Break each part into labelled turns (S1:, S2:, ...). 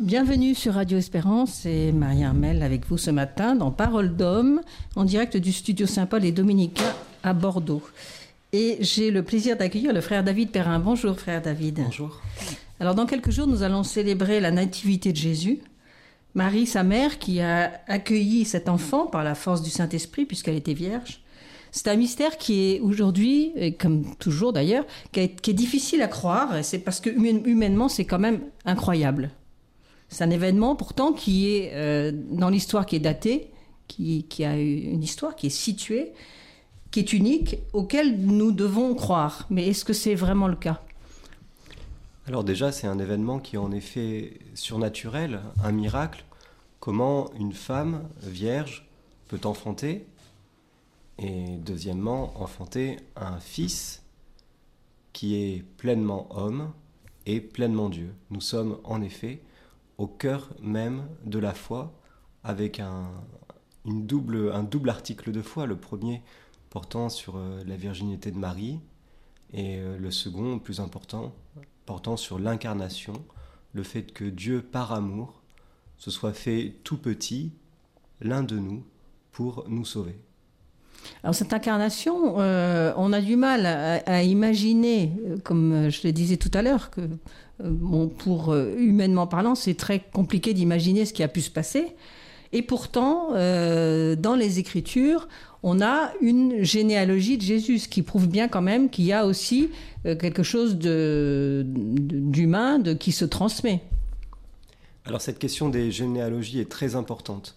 S1: Bienvenue sur Radio Espérance, c'est Marie Armel avec vous ce matin dans Parole d'homme, en direct du studio Saint-Paul et Dominicain à Bordeaux. Et j'ai le plaisir d'accueillir le frère David Perrin. Bonjour frère David.
S2: Bonjour.
S1: Alors dans quelques jours, nous allons célébrer la nativité de Jésus. Marie, sa mère, qui a accueilli cet enfant par la force du Saint-Esprit puisqu'elle était vierge. C'est un mystère qui est aujourd'hui, comme toujours d'ailleurs, qui, est difficile à croire. C'est parce que humainement, c'est quand même incroyable. C'est un événement pourtant qui est euh, dans l'histoire qui est datée, qui, qui, a une histoire qui est située, qui est unique, auquel nous devons croire. Mais est-ce que c'est vraiment le cas?
S2: Alors déjà, c'est un événement qui est en effet surnaturel, un miracle. Comment une femme vierge peut enfanter et deuxièmement, enfanter un fils qui est pleinement homme et pleinement Dieu. Nous sommes en effet au cœur même de la foi avec un, une double, un double article de foi. Le premier portant sur euh, la virginité de Marie et euh, le second, plus important, portant sur l'incarnation, le fait que Dieu, par amour, se soit fait tout petit, l'un de nous, pour nous sauver.
S1: Alors cette incarnation, euh, on a du mal à, imaginer, euh, comme je le disais tout à l'heure, que bon, pour humainement parlant, c'est très compliqué d'imaginer ce qui a pu se passer. Et pourtant, dans les Écritures, on a une généalogie de Jésus, ce qui prouve bien quand même qu'il y a aussi quelque chose d'humain de, qui se transmet.
S2: Alors cette question des généalogies est très importante.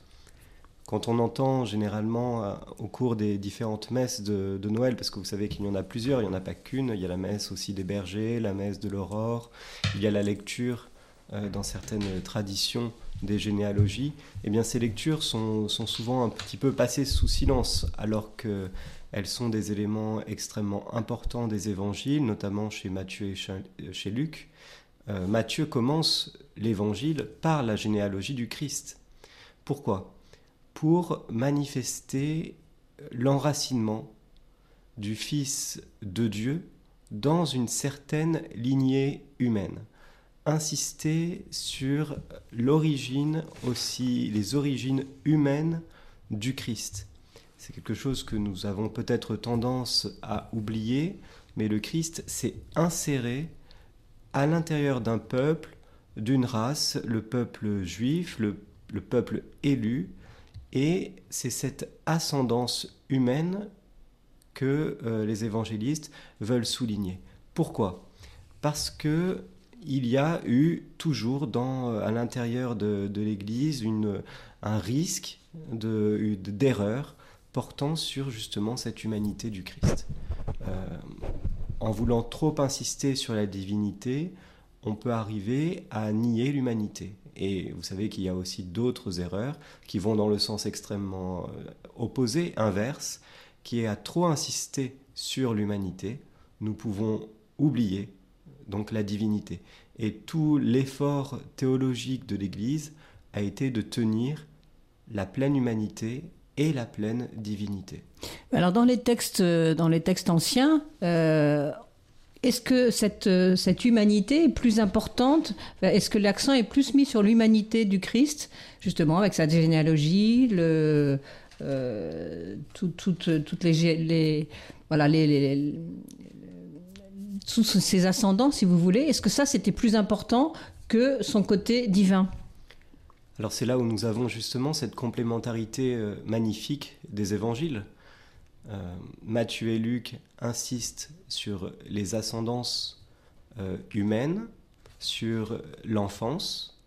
S2: Quand on entend généralement euh, au cours des différentes messes de, Noël, parce que vous savez qu'il y en a plusieurs, il n'y en a pas qu'une, il y a la messe aussi des bergers, la messe de l'aurore, il y a la lecture euh, dans certaines traditions des généalogies, eh bien ces lectures sont, souvent un petit peu passées sous silence, alors qu'elles sont des éléments extrêmement importants des évangiles, notamment chez Matthieu et chez, Luc. Euh, Matthieu commence l'évangile par la généalogie du Christ. Pourquoi? Pour manifester l'enracinement du Fils de Dieu dans une certaine lignée humaine. Insister sur l'origine aussi, les origines humaines du Christ. C'est quelque chose que nous avons peut-être tendance à oublier, mais le Christ s'est inséré à l'intérieur d'un peuple, d'une race, le peuple juif, le, le peuple élu, et c'est cette ascendance humaine que euh, les évangélistes veulent souligner. Pourquoi? Parce que il y a eu toujours dans, euh, à l'intérieur de, l'Église un risque d'erreur portant sur justement cette humanité du Christ. Euh, en voulant trop insister sur la divinité, on peut arriver à nier l'humanité. Et vous savez qu'il y a aussi d'autres erreurs qui vont dans le sens extrêmement euh, opposé, inverse, qui est à trop insister sur l'humanité, nous pouvons oublier donc la divinité. Et tout l'effort théologique de l'Église a été de tenir la pleine humanité et la pleine divinité.
S1: Alors dans les textes, euh, dans les textes anciens, euh, est-ce que cette, euh, cette humanité est plus importante? Est-ce que l'accent est plus mis sur l'humanité du Christ, justement, avec sa généalogie, euh, toutes les, tous ses ascendants, si vous voulez? Est-ce que ça, c'était plus important que son côté divin?
S2: Alors c'est là où nous avons justement cette complémentarité euh, magnifique des évangiles. Euh, Matthieu et Luc insistent sur les ascendances euh, humaines, sur l'enfance,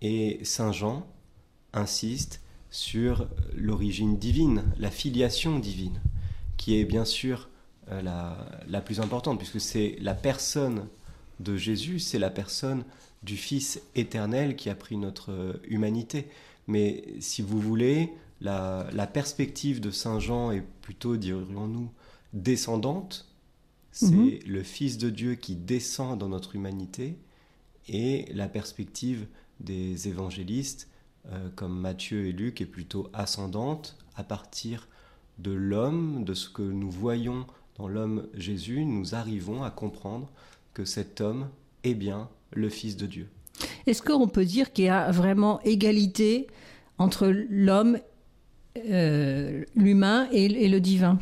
S2: et Saint Jean insiste sur l'origine divine, la filiation divine, qui est bien sûr euh, la, plus importante, puisque c'est la personne de Jésus, c'est la personne du Fils éternel qui a pris notre humanité. Mais si vous voulez, la, perspective de Saint Jean est plutôt, dirions-nous, descendante. C'est mhm. le Fils de Dieu qui descend dans notre humanité. Et la perspective des évangélistes, euh, comme Matthieu et Luc, est plutôt ascendante à partir de l'homme, de ce que nous voyons dans l'homme Jésus, nous arrivons à comprendre que cet homme est bien le Fils de Dieu.
S1: Est-ce qu'on peut dire qu'il y a vraiment égalité entre l'homme, euh, l'humain et, le divin?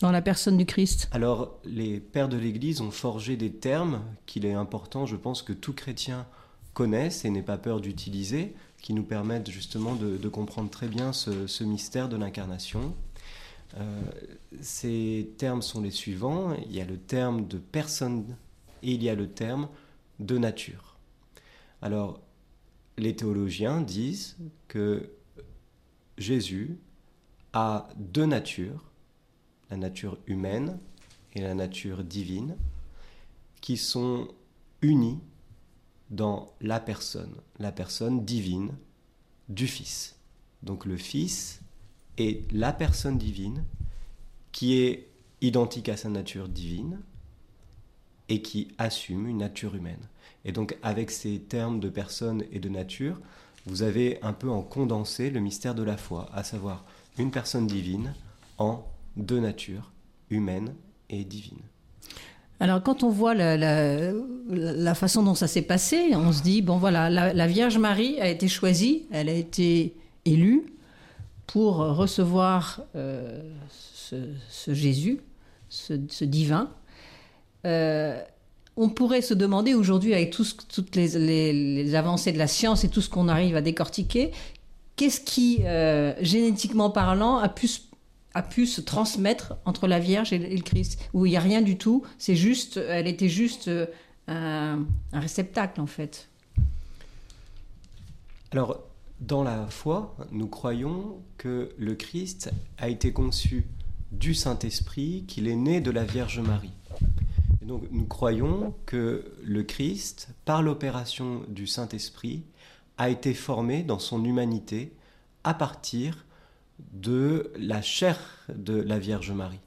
S1: Dans la personne du Christ
S2: Alors, les pères de l'Église ont forgé des termes qu'il est important, je pense, que tout chrétien connaisse et n'ait pas peur d'utiliser, qui nous permettent justement de, comprendre très bien ce, mystère de l'incarnation. Euh, ces termes sont les suivants. Il y a le terme de personne et il y a le terme de nature. Alors, les théologiens disent que Jésus a deux natures, la nature humaine et la nature divine, qui sont unies dans la personne, la personne divine du Fils. Donc le Fils est la personne divine qui est identique à sa nature divine et qui assume une nature humaine. Et donc avec ces termes de personne et de nature, vous avez un peu en condensé le mystère de la foi, à savoir une personne divine en deux natures, humaine et divine.
S1: Alors quand on voit la, façon dont ça s'est passé, on se dit, bon voilà, la, Vierge Marie a été choisie, elle a été élue pour recevoir euh, ce, Jésus, ce, divin. Euh, on pourrait se demander aujourd'hui, avec toutes les, avancées de la science et tout ce qu'on arrive à décortiquer, qu'est-ce qui, euh, génétiquement parlant, a pu, a pu se transmettre entre la Vierge et le Christ Où il n'y a rien du tout, c'est juste, elle était juste euh, un, réceptacle en fait.
S2: Alors, dans la foi, nous croyons que le Christ a été conçu du Saint-Esprit, qu'il est né de la Vierge Marie donc nous croyons que le Christ, par l'opération du Saint-Esprit, a été formé dans son humanité à partir de la chair de la Vierge Marie.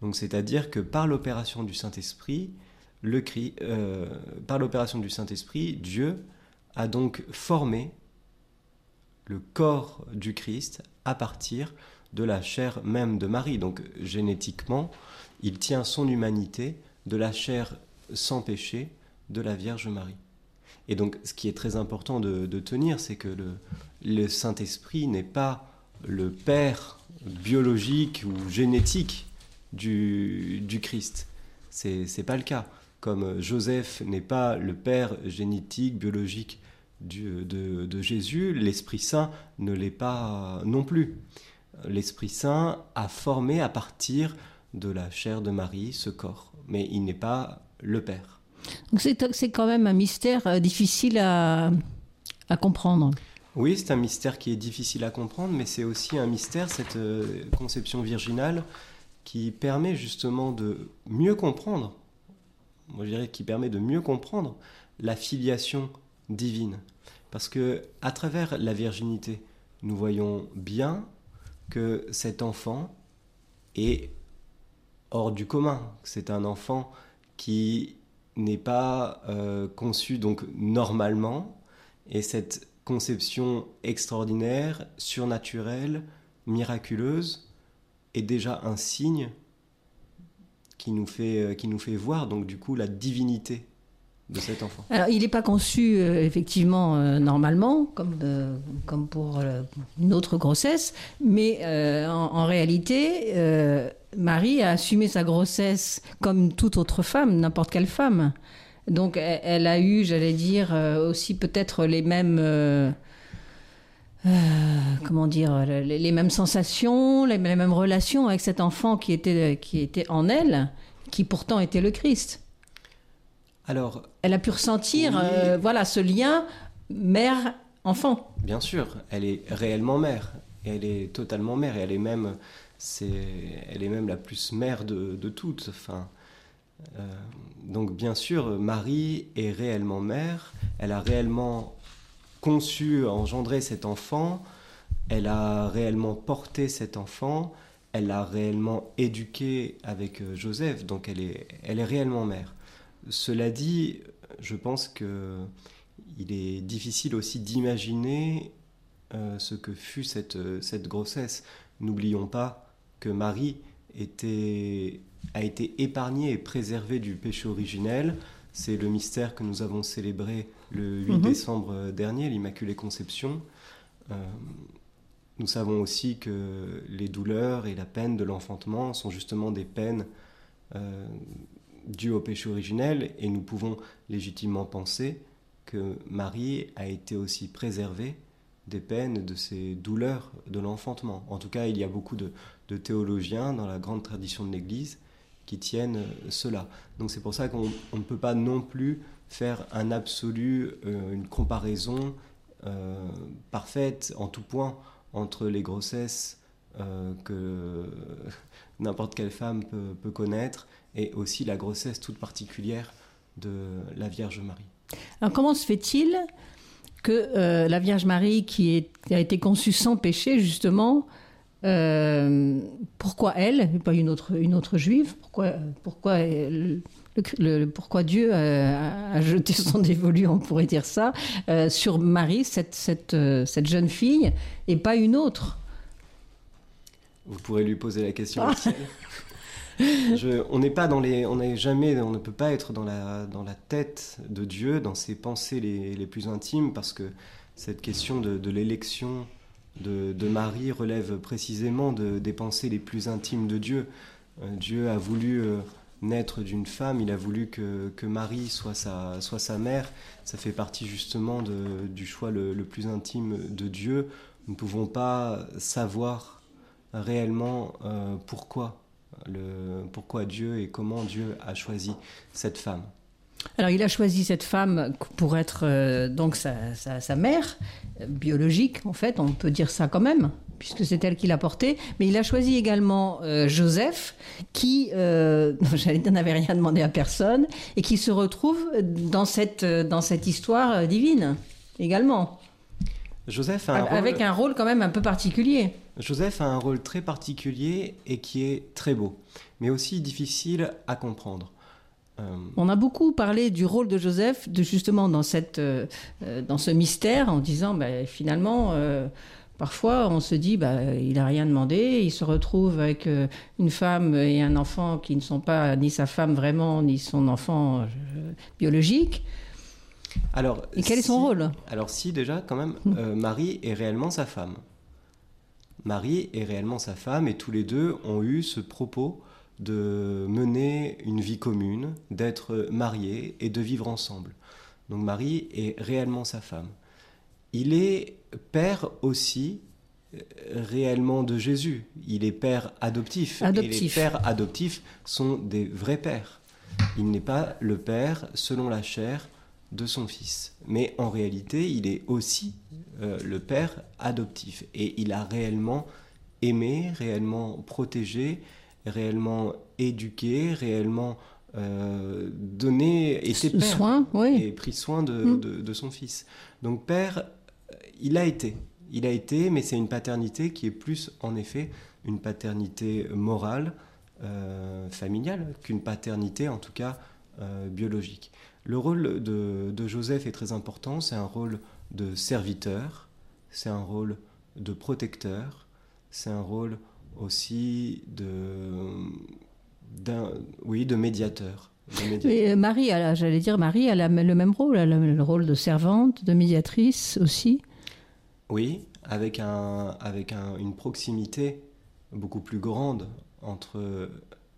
S2: Donc c'est-à-dire que par l'opération du Saint-Esprit, le euh, par l'opération du Saint-Esprit, Dieu a donc formé le corps du Christ à partir de la chair même de Marie. Donc génétiquement, il tient son humanité de la chair sans péché de la Vierge Marie. Et donc, ce qui est très important de, tenir, c'est que le, Saint-Esprit n'est pas le père biologique ou génétique du, du Christ. C'est n'est pas le cas. Comme Joseph n'est pas le père génétique, biologique de, de Jésus, l'Esprit Saint ne l'est pas non plus. L'Esprit Saint a formé à partir de la chair de Marie ce corps mais il n'est pas le Père.
S1: C'est quand même un mystère euh, difficile à, à comprendre.
S2: Oui, c'est un mystère qui est difficile à comprendre, mais c'est aussi un mystère, cette euh, conception virginale, qui permet justement de mieux comprendre, moi je dirais qui permet de mieux comprendre la filiation divine. Parce que à travers la virginité, nous voyons bien que cet enfant est hors du commun. C'est un enfant qui n'est pas euh, conçu donc normalement et cette conception extraordinaire, surnaturelle, miraculeuse est déjà un signe qui nous fait, euh, qui nous fait voir donc du coup la divinité de cet enfant
S1: Alors, il n'est pas conçu euh, effectivement normalement, comme, comme pour une autre grossesse, mais en, réalité, Marie a assumé sa grossesse comme toute autre femme, n'importe quelle femme. Donc elle, a eu, j'allais dire, euh, aussi peut-être les mêmes... Euh, euh, comment dire, les, mêmes sensations, les, mêmes relations avec cet enfant qui était, qui était en elle, qui pourtant était le Christ.
S2: Alors,
S1: elle a pu ressentir, voilà, ce lien mère-enfant.
S2: Bien sûr, elle est réellement mère, elle est totalement mère, et elle est même elle est même la plus mère de, toutes. Enfin, donc bien sûr, Marie est réellement mère. Elle a réellement conçu, engendré cet enfant. Elle a réellement porté cet enfant. Elle l'a réellement éduqué avec euh, Joseph. Donc elle est, elle est réellement mère. Cela dit, je pense que il est difficile aussi d'imaginer euh, ce que fut cette, cette grossesse. N'oublions pas que Marie était, a été épargnée et préservée du péché originel c'est le mystère que nous avons célébré le 8
S1: Mhm.
S2: décembre dernier, l'Immaculée Conception. Euh, nous savons aussi que les douleurs et la peine de l'enfantement sont justement des peines euh, dues au péché originel et nous pouvons légitimement penser que Marie a été aussi préservée des peines de ces douleurs de l'enfantement. En tout cas, il y a beaucoup de, de théologiens dans la grande tradition de l'Église qui tiennent euh, cela. Donc c'est pour ça qu'on on ne peut pas non plus faire un absolu, euh, une comparaison euh, parfaite en tout point entre les grossesses que n'importe quelle femme peut, connaître et aussi la grossesse toute particulière de la Vierge Marie.
S1: Alors comment se fait-il que la Vierge Marie, qui a été conçue sans péché, justement, euh, pourquoi elle, et pas une autre, une autre juive Pourquoi, pourquoi, le- le- pourquoi Dieu a, a jeté son dévolu, on pourrait dire ça, euh, sur Marie, cette, cette, euh, cette jeune fille, et pas une autre
S2: Vous pourrez lui poser la question
S1: Ah.
S2: Je- on n'est pas dans les, on n'est jamais, on ne peut pas être dans la, dans la tête de Dieu, dans ses pensées les, les plus intimes, parce que cette question de, de l'élection de, Marie relève précisément de- des pensées les plus intimes de Dieu. Euh, Dieu a voulu euh, naître d'une femme, il a voulu que, que Marie soit sa, soit sa mère. Ça fait partie justement du choix le, le plus intime de Dieu. Nous ne pouvons pas savoir réellement euh, pourquoi, le, pourquoi Dieu et comment Dieu a choisi cette femme.
S1: Alors, il a choisi cette femme pour être euh, donc sa, sa- sa mère, euh, biologique en fait, on peut dire ça quand même, puisque c'est elle qui l'a portée. Mais il a choisi également euh, Joseph, qui, euh, j'allais dire, n'avait rien demandé à personne, et qui se retrouve dans cette, dans cette histoire divine également,
S2: Joseph a un rôle-
S1: avec un rôle quand même un peu particulier.
S2: Joseph a un rôle très particulier et qui est très beau, mais aussi difficile à comprendre. Euh,
S1: On a beaucoup parlé du rôle de Joseph, de justement dans, cette, euh, euh, dans ce mystère, en disant ben, finalement, euh, parfois on se dit bah, il n'a rien demandé, il se retrouve avec euh, une femme et un enfant qui ne sont pas ni sa femme vraiment, ni son enfant biologique.
S2: alors,
S1: Et quel est son rôle?
S2: Alors si déjà, quand même, euh, Marie est réellement sa femme. Marie est réellement sa femme et tous les deux ont eu ce propos de mener une vie commune, d'être mariés et de vivre ensemble. Donc Marie est réellement sa femme. Il est père aussi euh, réellement de Jésus. Il est père adoptif. Et les
S1: Adoptif.
S2: pères adoptifs sont des vrais pères. Il n'est pas le père selon la chair de son fils. Mais en réalité, il est aussi euh, le père adoptif. Et il a réellement aimé, réellement protégé, réellement éduqué, réellement euh, donné, été père
S1: Soin, oui.
S2: et pris soin de,
S1: Mm.
S2: de- de son fils. Donc père, euh, il a été. Il a été, mais c'est une paternité qui est plus, en effet, une paternité morale, euh, familiale, qu'une paternité, en tout cas, euh, biologique. Le rôle de, de Joseph est très important. C'est un rôle de serviteur, c'est un rôle de protecteur, c'est un rôle aussi de, d'un, oui, de médiateur.
S1: euh, Marie, elle a- j'allais dire, Marie, elle a le même rôle, elle a le rôle de servante, de médiatrice aussi.
S2: Oui, avec, un, avec un- une proximité beaucoup plus grande entre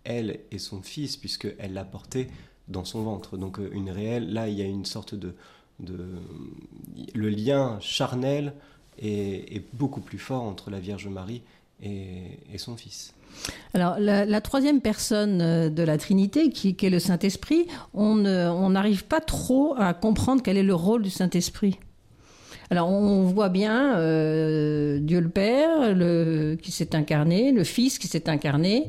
S2: elle et son fils, puisqu'elle l'a porté dans son ventre. Donc euh, une réelle, là, il y a une sorte de... de le lien charnel est, est beaucoup plus fort entre la Vierge Marie et, et son fils.
S1: Alors, la, la troisième personne euh, de la Trinité, qui, qui est le Saint-Esprit, on n'arrive pas trop à comprendre quel est le rôle du Saint-Esprit. Alors, on voit bien euh, Dieu le Père le, qui s'est incarné, le Fils qui s'est incarné,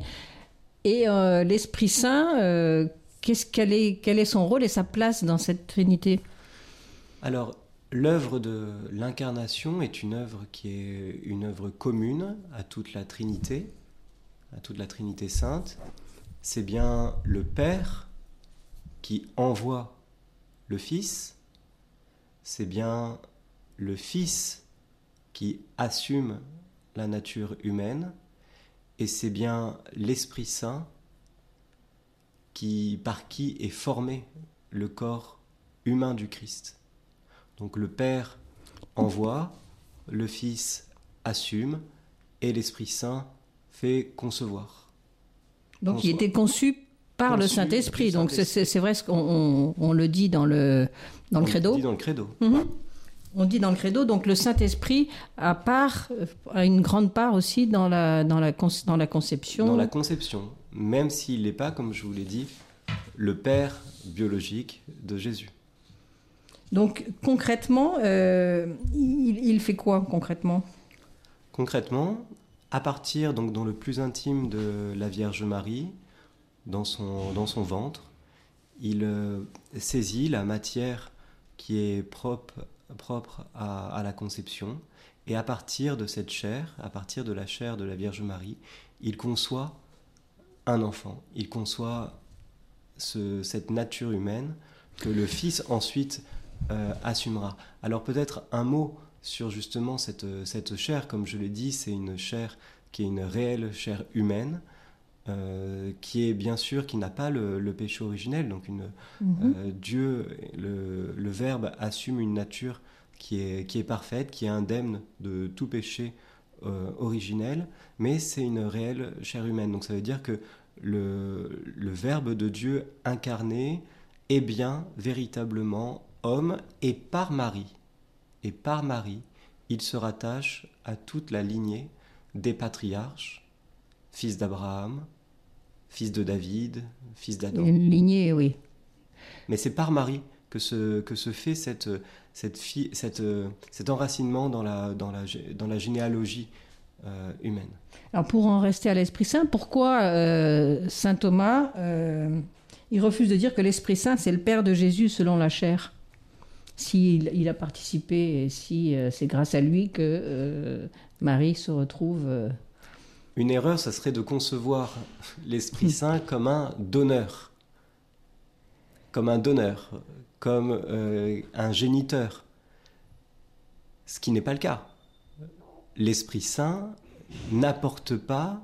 S1: et euh, l'Esprit Saint, euh, qu'est-ce qu'elle est, quel est son rôle et sa place dans cette Trinité?
S2: Alors, l'œuvre de l'incarnation est une œuvre qui est une œuvre commune à toute la Trinité, à toute la Trinité sainte. C'est bien le Père qui envoie le Fils, c'est bien le Fils qui assume la nature humaine, et c'est bien l'Esprit Saint qui, par qui est formée le corps humain du Christ. Donc le Père envoie, le Fils assume et l'Esprit Saint fait concevoir.
S1: Donc il était conçu par le Saint-Esprit. Donc c'est vrai ce qu'on on, le dit dans le, dans le credo.
S2: On le dit dans le credo.
S1: Mhm. On dit dans le credo, donc le Saint-Esprit a, part, a une grande part aussi dans la, dans, la, dans la conception.
S2: Dans la conception, même s'il n'est pas, comme je vous l'ai dit, le Père biologique de Jésus.
S1: Donc concrètement, euh, il, fait quoi concrètement?
S2: Concrètement, à partir donc dans le plus intime de la Vierge Marie, dans son, dans son ventre, il euh, saisit la matière qui est propre, propre à, à, la conception, et à partir de cette chair, à partir de la chair de la Vierge Marie, il conçoit un enfant, il conçoit ce, cette nature humaine que le Fils ensuite euh, assumera. Alors peut-être un mot sur justement cette, cette chair, comme je l'ai dit, c'est une chair qui est une réelle chair humaine, euh, qui est bien sûr, qui n'a pas le, péché originel. Donc une, mhm. euh, Dieu, le, le, Verbe, assume une nature qui est, qui est parfaite, qui est indemne de tout péché euh, originel, mais c'est une réelle chair humaine. Donc ça veut dire que le, le Verbe de Dieu incarné est bien véritablement homme et par Marie. Et par Marie, il se rattache à toute la lignée des patriarches, fils d'Abraham, fils de David, fils d'Adam.
S1: Une lignée, oui.
S2: Mais c'est par Marie que se, que se fait cette, cette, cette, cet enracinement dans la, dans la, dans la généalogie euh, humaine.
S1: Alors pour en rester à l'Esprit Saint, pourquoi euh, Saint Thomas, euh, il refuse de dire que l'Esprit Saint, c'est le Père de Jésus selon la chair? S'il il a participé et si c'est grâce à lui que Marie se retrouve
S2: une erreur, ça serait de concevoir l'Esprit Saint comme un donneur, comme un donneur, comme euh, un géniteur, ce qui n'est pas le cas. L'Esprit Saint n'apporte pas,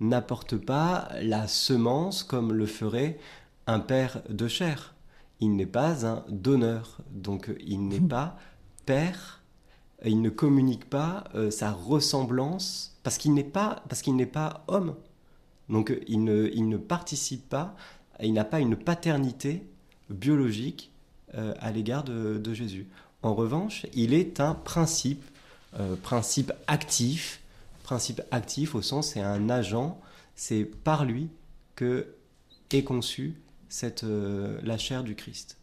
S2: n'apporte pas la semence comme le ferait un père de chair. Il n'est pas un donneur, donc il n'est pas père, il ne communique pas euh, sa ressemblance parce qu'il n'est pas, parce qu'il n'est pas homme. Donc il ne, il ne participe pas, il n'a pas une paternité biologique euh, à l'égard de, Jésus. En revanche, il est un principe, euh, principe actif, principe actif au sens c'est un agent, c'est par lui que est conçue cette, euh, la chair du Christ.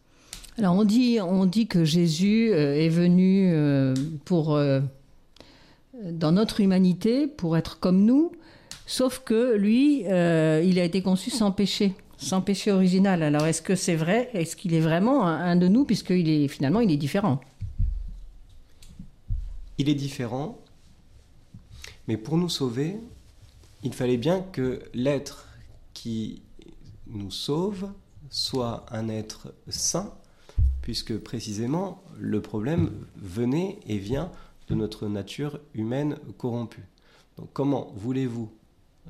S1: Alors on dit, on dit que Jésus est venu pour dans notre humanité pour être comme nous, sauf que lui, euh, il a été conçu sans péché, sans péché original. Alors est-ce que c'est vrai? Est-ce qu'il est vraiment un, de nous, puisqu'il est finalement il est différent?
S2: Il est différent, mais pour nous sauver, il fallait bien que l'être qui nous sauve soit un être saint, puisque précisément le problème venait et vient de notre nature humaine corrompue. Donc comment voulez-vous,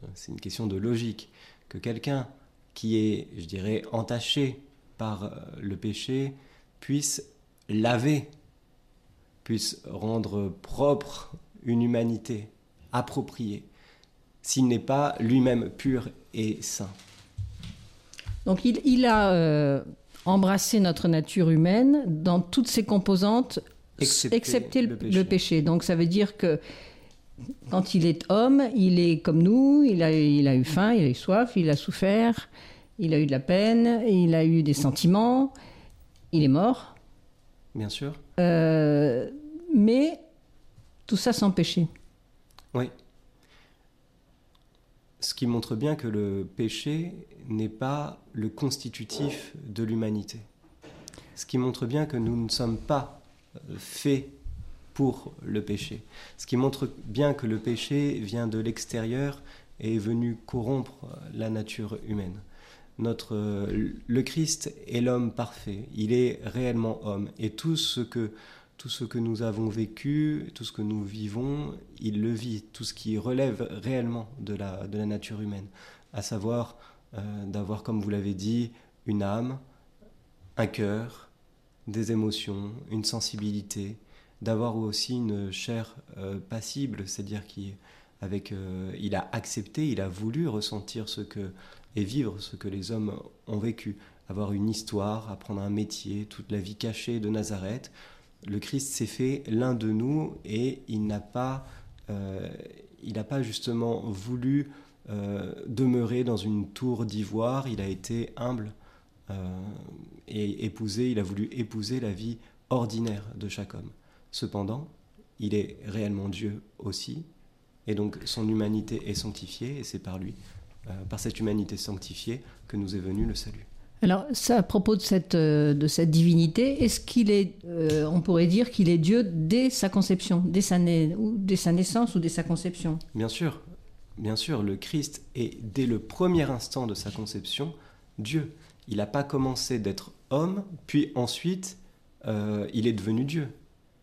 S2: euh, c'est une question de logique, que quelqu'un qui est, je dirais, entaché par euh, le péché puisse laver, puisse rendre propre une humanité appropriée, s'il n'est pas lui-même pur et saint?
S1: Donc il, a euh, embrassé notre nature humaine dans toutes ses composantes excepté, le, péché. Donc ça veut dire que quand il est homme, il est comme nous, il a, il a eu faim, il a eu soif, il a souffert, il a eu de la peine, il a eu des sentiments, il est mort.
S2: Bien sûr.
S1: Euh, mais tout ça sans péché.
S2: Oui. Ce qui montre bien que le péché n'est pas le constitutif de l'humanité. Ce qui montre bien que nous ne sommes pas fait pour le péché. Ce qui montre bien que le péché vient de l'extérieur et est venu corrompre la nature humaine. Notre, le Christ est l'homme parfait, il est réellement homme et tout ce que tout ce que nous avons vécu, tout ce que nous vivons, il le vit, tout ce qui relève réellement de la, nature humaine, à savoir euh, d'avoir, comme vous l'avez dit, une âme, un cœur, des émotions, une sensibilité, d'avoir aussi une chair euh, passible, c'est-à-dire qu'il avec, euh, il a accepté, il a voulu ressentir ce que et vivre ce que les hommes ont vécu, avoir une histoire, apprendre un métier, toute la vie cachée de Nazareth. Le Christ s'est fait l'un de nous et il n'a pas, euh, justement voulu demeurer dans une tour d'ivoire. Il a été humble et épousé. Il a voulu épouser la vie ordinaire de chaque homme. Cependant, il est réellement Dieu aussi, et donc son humanité est sanctifiée, et c'est par lui, euh, par cette humanité sanctifiée, que nous est venu le salut.
S1: Alors, ça, à propos de cette, euh, de cette divinité, est-ce qu'il est, euh, on pourrait dire qu'il est Dieu dès sa conception, dès sa, ou dès sa naissance ou dès sa conception?
S2: Bien sûr, bien sûr, le Christ est dès le premier instant de sa conception Dieu. Il n'a pas commencé d'être homme, puis ensuite il est devenu Dieu.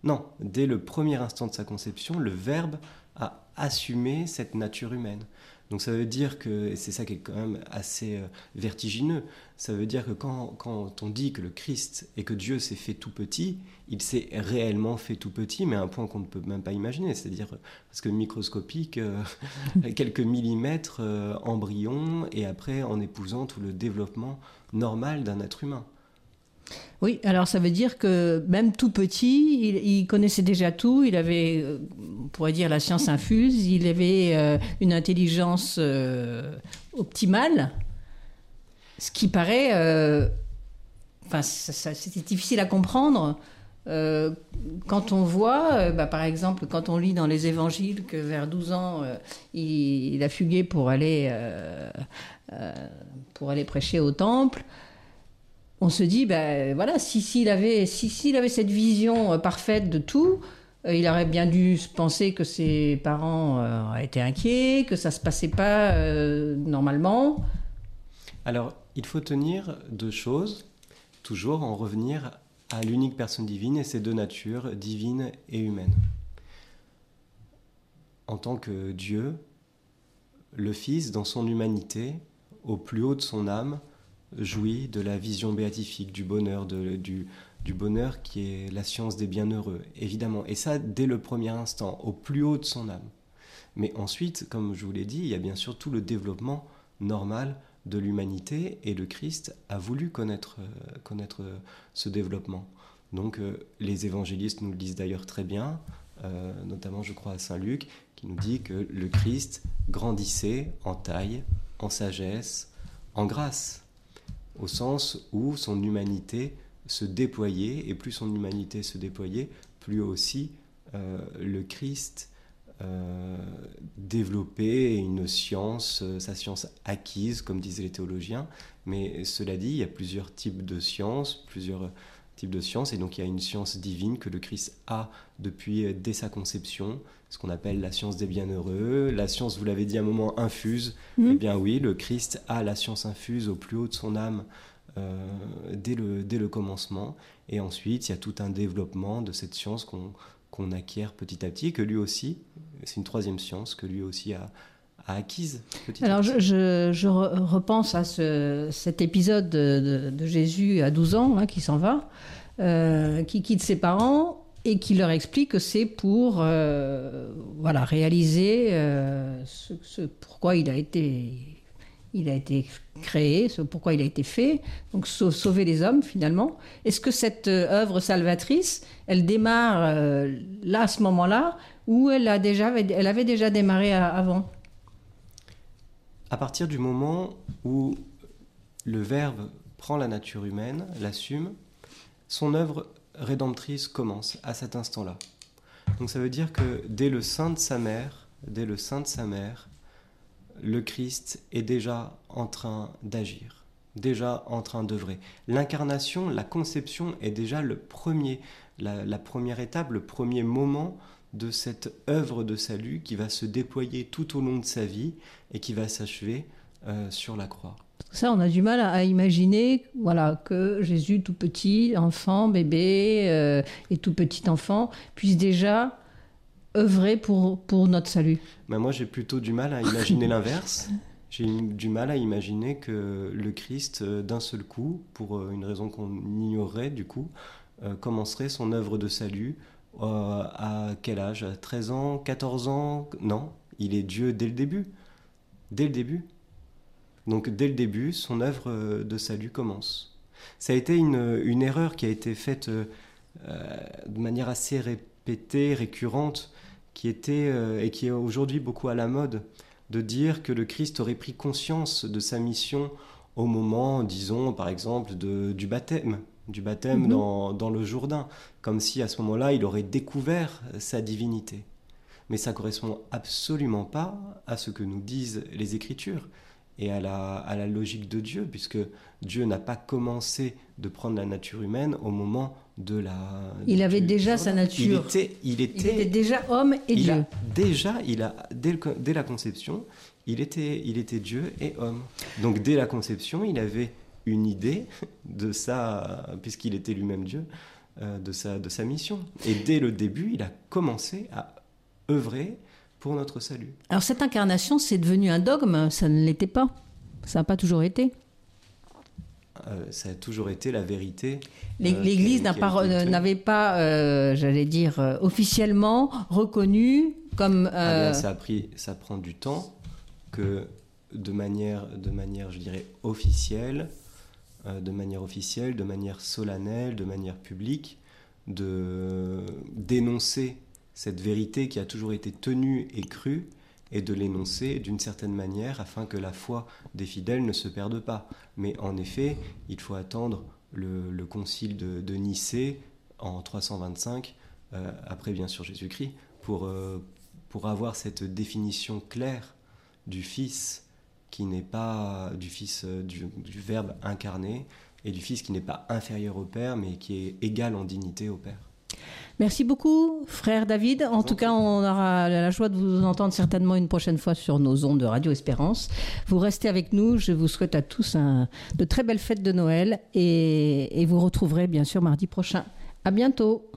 S2: Non, dès le premier instant de sa conception, le Verbe a assumé cette nature humaine. Donc ça veut dire que, et c'est ça qui est quand même assez euh, vertigineux, ça veut dire que quand, on dit que le Christ et que Dieu s'est fait tout petit, il s'est réellement fait tout petit, mais à un point qu'on ne peut même pas imaginer, c'est-à-dire parce que microscopique, euh, quelques millimètres euh, embryon, et après en épousant tout le développement normal d'un être humain.
S1: Oui, alors ça veut dire que même tout petit, il, connaissait déjà tout, il avait, euh, on pourrait dire, la science infuse, il avait euh, une intelligence euh, optimale, ce qui paraît... enfin, c'était difficile à comprendre. quand on voit, bah, par exemple, quand on lit dans les évangiles que vers 12 ans, il, a fugué pour aller prêcher au temple, on se dit, ben voilà, si s'il avait, si s'il avait cette vision euh, parfaite de tout, euh, il aurait bien dû penser que ses parents euh, étaient inquiets, que ça se passait pas normalement.
S2: Alors, il faut tenir deux choses, toujours en revenir à l'unique personne divine et ses deux natures, divine et humaine. En tant que Dieu, le Fils, dans son humanité, au plus haut de son âme, jouit de la vision béatifique, du bonheur, du, bonheur qui est la science des bienheureux, évidemment. Et ça, dès le premier instant, au plus haut de son âme. Mais ensuite, comme je vous l'ai dit, il y a bien sûr tout le développement normal de l'humanité et le Christ a voulu connaître, euh, connaître ce développement. Donc euh, les évangélistes nous le disent d'ailleurs très bien, euh, notamment je crois à Saint Luc, qui nous dit que le Christ grandissait en taille, en sagesse, en grâce au sens où son humanité se déployait, et plus son humanité se déployait, plus aussi euh, le Christ euh, développait une science, euh, sa science acquise, comme disaient les théologiens. Mais cela dit, il y a plusieurs types de sciences, plusieurs de sciences, et donc il y a une science divine que le Christ a depuis dès sa conception, ce qu'on appelle la science des bienheureux. La science, vous l'avez dit à un moment, infuse. Mmh. Eh bien oui, le Christ a la science infuse au plus haut de son âme euh, dès, le, dès le commencement. Et ensuite, il y a tout un développement de cette science qu'on acquiert petit à petit, que lui aussi, c'est une troisième science, que lui aussi a, acquise petit
S1: Alors. Je, je, repense à ce, cet épisode de, de, Jésus à 12 ans, hein, qui s'en va, euh, qui quitte ses parents et qui leur explique que c'est pour euh, voilà, réaliser euh, ce, pourquoi il a été il a été créé, ce pourquoi il a été fait, donc sauver les hommes finalement. Est-ce que cette œuvre salvatrice, elle démarre là à ce moment-là, ou elle a déjà, elle avait déjà démarré avant?
S2: À partir du moment où le Verbe prend la nature humaine, l'assume, son œuvre rédemptrice commence à cet instant-là. Donc ça veut dire que dès le sein de sa mère, dès le sein de sa mère, le Christ est déjà en train d'agir, déjà en train d'œuvrer. L'incarnation, la conception est déjà le premier, la, première étape, le premier moment de cette œuvre de salut qui va se déployer tout au long de sa vie et qui va s'achever euh, sur la croix.
S1: Ça, on a du mal à, imaginer voilà, que Jésus, tout petit, enfant, bébé euh, et tout petit enfant, puisse déjà œuvrer pour, pour notre salut.
S2: Mais moi, j'ai plutôt du mal à imaginer l'inverse. J'ai du mal à imaginer que le Christ, euh, d'un seul coup, pour une raison qu'on ignorerait du coup, euh, commencerait son œuvre de salut à quel âge? 13 ans 14 ans? Non, il est Dieu dès le début. Dès le début. Donc dès le début, son œuvre de salut commence. Ça a été une, erreur qui a été faite de manière assez répétée, récurrente, qui était et qui est aujourd'hui beaucoup à la mode de dire que le Christ aurait pris conscience de sa mission au moment, disons, par exemple, de, du baptême, du baptême mhm. dans, dans, le Jourdain, comme si à ce moment-là, il aurait découvert sa divinité. Mais ça correspond absolument pas à ce que nous disent les Écritures et à la, à la logique de Dieu, puisque Dieu n'a pas commencé de prendre la nature humaine au moment de la.
S1: Il avait déjà sa nature.
S2: Il était, il était,
S1: déjà homme et Dieu.
S2: déjà, il a dès, dès, la conception, il était, il était Dieu et homme. Donc dès la conception, il avait une idée de ça, puisqu'il était lui-même Dieu, euh, de sa, de sa mission. Et dès le début, il a commencé à œuvrer pour notre salut.
S1: Alors cette incarnation, c'est devenu un dogme, ça ne l'était pas. Ça n'a pas toujours été.
S2: Euh, ça a toujours été la vérité.
S1: Euh, L'Église n'avait pas, euh, j'allais dire, officiellement reconnu comme.
S2: Ah ça, a pris, ça prend du temps que de manière, de manière je dirais, officielle, de manière officielle, de manière solennelle, de manière publique, de dénoncer cette vérité qui a toujours été tenue et crue et de l'énoncer d'une certaine manière afin que la foi des fidèles ne se perde pas. Mais en effet, il faut attendre le, concile de, Nicée en 325, euh, après bien sûr Jésus-Christ, pour, euh, pour avoir cette définition claire du Fils qui n'est pas du Fils euh, du, du Verbe incarné et du Fils qui n'est pas inférieur au Père mais qui est égal en dignité au Père.
S1: Merci beaucoup, frère David. En tout cas, on aura la joie de vous entendre certainement une prochaine fois sur nos ondes de Radio Espérance. Vous restez avec nous. Je vous souhaite à tous de très belles fêtes de Noël et, et vous retrouverez bien sûr mardi prochain. À bientôt.